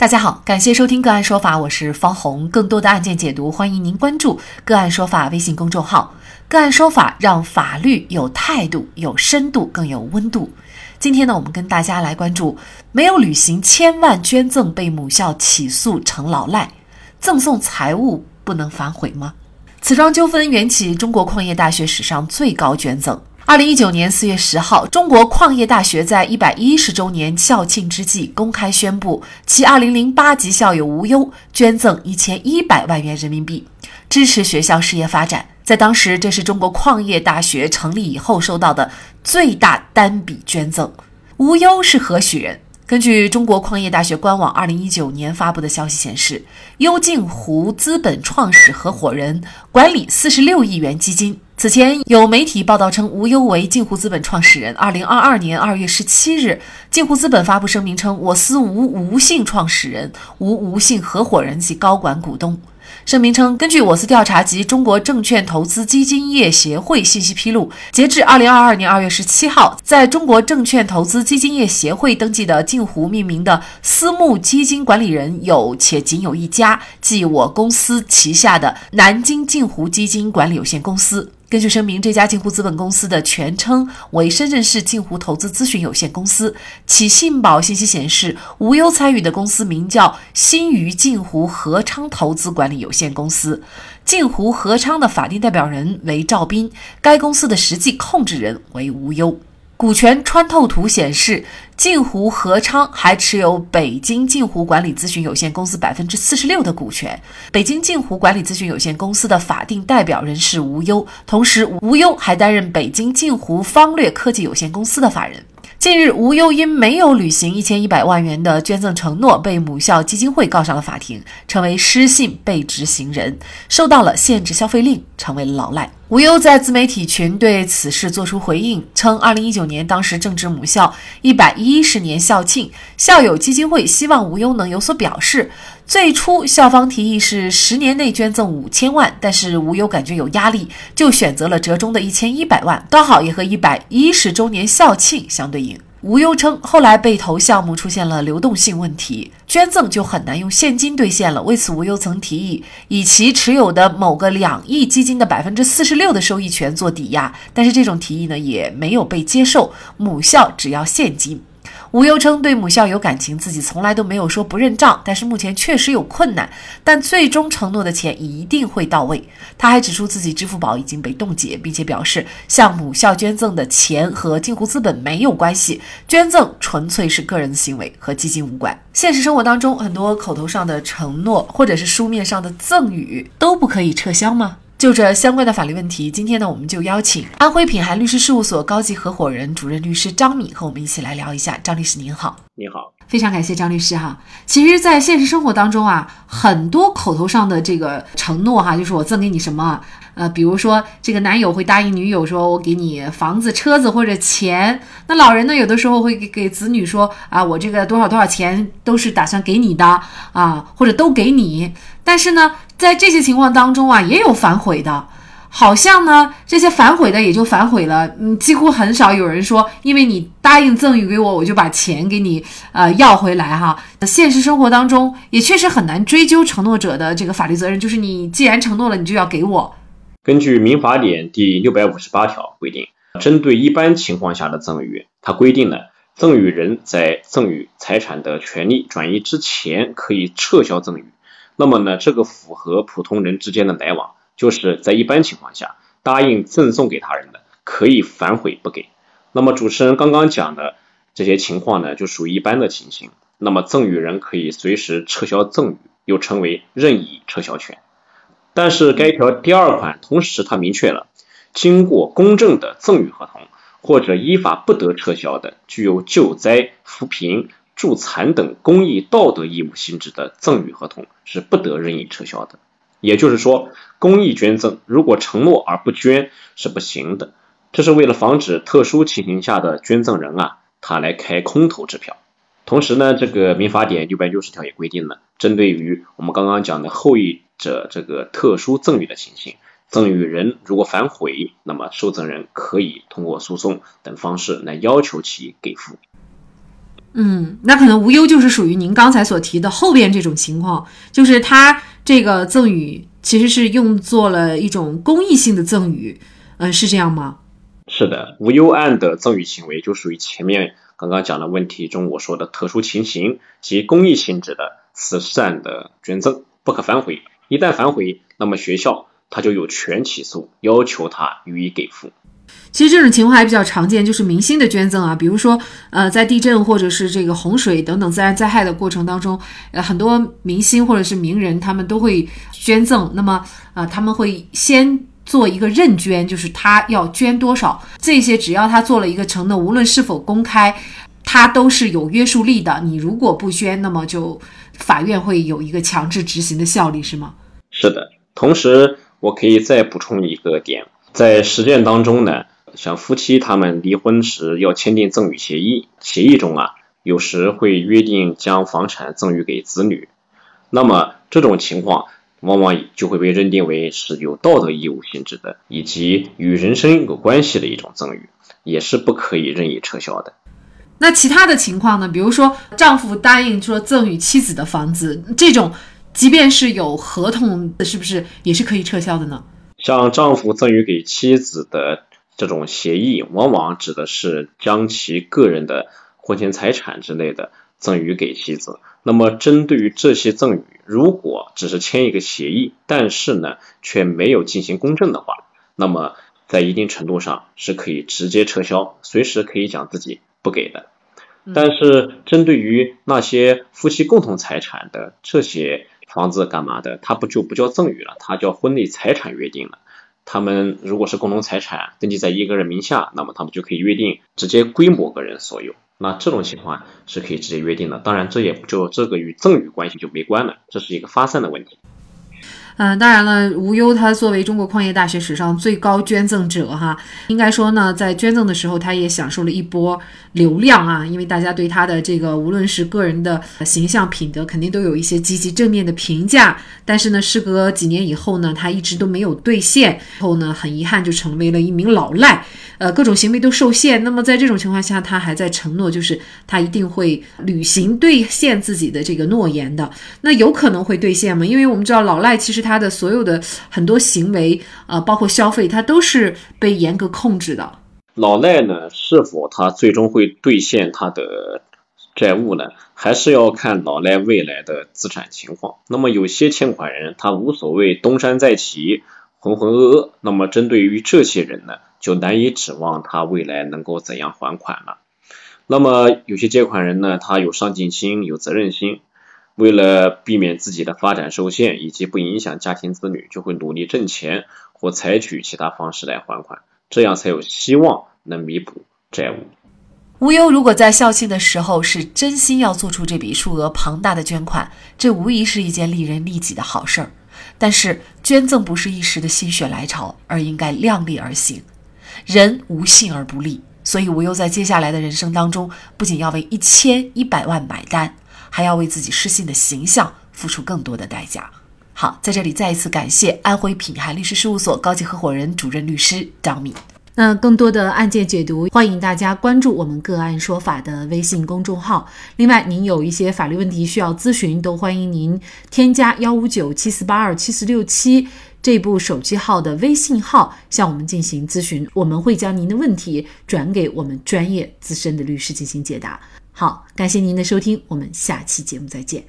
大家好，感谢收听个案说法，我是方红。更多的案件解读，欢迎您关注个案说法微信公众号。个案说法让法律有态度、有深度、更有温度。今天呢，我们跟大家来关注没有履行千万捐赠被母校起诉成老赖，赠送财物不能反悔吗？此桩纠纷缘起中国矿业大学史上最高捐赠。二零一九年四月十号，中国矿业大学在一百一十周年校庆之际，公开宣布，其二零零八级校友吴优捐赠一千一百万元人民币，支持学校事业发展。在当时，这是中国矿业大学成立以后收到的最大单笔捐赠。吴优是何许人？根据中国矿业大学官网二零一九年发布的消息显示，优镜湖资本创始合伙人，管理四十六亿元基金。此前有媒体报道称，吴优为镜湖资本创始人。二零二二年二月十七日，镜湖资本发布声明称，我司无无姓创始人，无无姓合伙人及高管股东。声明称，根据我司调查及中国证券投资基金业协会信息披露，截至二零二二年二月十七号，在中国证券投资基金业协会登记的镜湖命名的私募基金管理人有且仅有一家，即我公司旗下的南京镜湖基金管理有限公司。根据声明，这家镜湖资本公司的全称为深圳市镜湖投资咨询有限公司。其信保信息显示，无忧参与的公司名叫新余镜湖合昌投资管理有限公司，镜湖合昌的法定代表人为赵斌，该公司的实际控制人为无忧。股权穿透图显示，镜湖合昌还持有北京镜湖管理咨询有限公司百分之四十六的股权。北京镜湖管理咨询有限公司的法定代表人是吴优，同时吴优还担任北京镜湖方略科技有限公司的法人。近日，吴优因没有履行一千一百万元的捐赠承诺，被母校基金会告上了法庭，成为失信被执行人，受到了限制消费令，成为了老赖。无忧在自媒体群对此事作出回应，称：二零一九年当时正值母校一百一十年校庆，校友基金会希望无忧能有所表示。最初校方提议是十年内捐赠五千万，但是无忧感觉有压力，就选择了折中的一千一百万，刚好也和一百一十周年校庆相对应。吴优称，后来被投项目出现了流动性问题，捐赠就很难用现金兑现了。为此，吴优曾提议以其持有的某个两亿基金的百分之四十六的收益权做抵押，但是这种提议呢也没有被接受。母校只要现金。吴优称对母校有感情，自己从来都没有说不认账，但是目前确实有困难，但最终承诺的钱一定会到位。他还指出自己支付宝已经被冻结，并且表示向母校捐赠的钱和镜湖资本没有关系，捐赠纯粹是个人的行为，和基金无关。现实生活当中，很多口头上的承诺或者是书面上的赠与都不可以撤销吗？就这相关的法律问题，今天呢，我们就邀请安徽品涵律师事务所高级合伙人、主任律师张敏和我们一起来聊一下。张律师您好，你好，非常感谢张律师哈。其实，在现实生活当中啊，很多口头上的这个承诺哈，就是我赠给你什么，呃，比如说这个男友会答应女友说，我给你房子、车子或者钱。那老人呢，有的时候会给给子女说啊，我这个多少多少钱都是打算给你的啊，或者都给你。但是呢。在这些情况当中啊，也有反悔的，好像呢，这些反悔的也就反悔了，嗯，几乎很少有人说，因为你答应赠与给我，我就把钱给你呃要回来哈。现实生活当中也确实很难追究承诺者的这个法律责任，就是你既然承诺了，你就要给我。根据民法典第六百五十八条规定，针对一般情况下的赠与，它规定了赠与人在赠与财产的权利转移之前，可以撤销赠与。那么呢，这个符合普通人之间的来往，就是在一般情况下，答应赠送给他人的，可以反悔不给。那么主持人刚刚讲的这些情况呢，就属于一般的情形。那么赠与人可以随时撤销赠与，又称为任意撤销权。但是该条第二款同时它明确了，经过公证的赠与合同或者依法不得撤销的，具有救灾扶贫。助残等公益道德义务性质的赠与合同是不得任意撤销的。也就是说，公益捐赠如果承诺而不捐是不行的。这是为了防止特殊情形下的捐赠人啊，他来开空头支票。同时呢，这个民法典六百六十条也规定了，针对于我们刚刚讲的后一者这个特殊赠与的情形，赠与人如果反悔，那么受赠人可以通过诉讼等方式来要求其给付。嗯，那可能无忧就是属于您刚才所提的后边这种情况，就是他这个赠与其实是用作了一种公益性的赠与，嗯，是这样吗？是的，无忧案的赠与行为就属于前面刚刚讲的问题中我说的特殊情形及公益性质的慈善的捐赠，不可反悔。一旦反悔，那么学校他就有权起诉，要求他予以给付。其实这种情况还比较常见，就是明星的捐赠啊，比如说，呃，在地震或者是这个洪水等等自然灾害的过程当中，呃，很多明星或者是名人他们都会捐赠。那么，呃，他们会先做一个认捐，就是他要捐多少，这些只要他做了一个承诺，无论是否公开，他都是有约束力的。你如果不捐，那么就法院会有一个强制执行的效力，是吗？是的。同时，我可以再补充一个点，在实践当中呢。像夫妻他们离婚时要签订赠与协议，协议中啊有时会约定将房产赠与给子女，那么这种情况往往就会被认定为是有道德义务性质的，以及与人身有关系的一种赠与，也是不可以任意撤销的。那其他的情况呢？比如说丈夫答应说赠与妻子的房子，这种即便是有合同，是不是也是可以撤销的呢？像丈夫赠与给妻子的。这种协议往往指的是将其个人的婚前财产之类的赠与给妻子。那么，针对于这些赠与，如果只是签一个协议，但是呢却没有进行公证的话，那么在一定程度上是可以直接撤销，随时可以讲自己不给的。但是，针对于那些夫妻共同财产的这些房子干嘛的，它不就不叫赠与了，它叫婚内财产约定了。他们如果是共同财产登记在一个人名下，那么他们就可以约定直接归某个人所有。那这种情况是可以直接约定的。当然，这也不就这个与赠与关系就没关了，这是一个发散的问题。嗯，当然了，无忧他作为中国矿业大学史上最高捐赠者哈，应该说呢，在捐赠的时候，他也享受了一波流量啊，因为大家对他的这个无论是个人的形象品德，肯定都有一些积极正面的评价。但是呢，事隔几年以后呢，他一直都没有兑现，后呢，很遗憾就成为了一名老赖。呃，各种行为都受限。那么在这种情况下，他还在承诺，就是他一定会履行兑现自己的这个诺言的。那有可能会兑现吗？因为我们知道老赖其实他他的所有的很多行为，呃，包括消费，他都是被严格控制的。老赖呢，是否他最终会兑现他的债务呢？还是要看老赖未来的资产情况。那么有些欠款人他无所谓东山再起，浑浑噩噩。那么针对于这些人呢？就难以指望他未来能够怎样还款了。那么有些借款人呢，他有上进心、有责任心，为了避免自己的发展受限以及不影响家庭子女，就会努力挣钱或采取其他方式来还款，这样才有希望能弥补债务。无忧如果在校庆的时候是真心要做出这笔数额庞大的捐款，这无疑是一件利人利己的好事儿。但是捐赠不是一时的心血来潮，而应该量力而行。人无信而不立，所以无忧在接下来的人生当中，不仅要为一千一百万买单，还要为自己失信的形象付出更多的代价。好，在这里再一次感谢安徽品涵律师事务所高级合伙人、主任律师张敏。那更多的案件解读，欢迎大家关注我们个案说法的微信公众号。另外，您有一些法律问题需要咨询，都欢迎您添加幺五九七四八二七四六七。这部手机号的微信号向我们进行咨询，我们会将您的问题转给我们专业资深的律师进行解答。好，感谢您的收听，我们下期节目再见。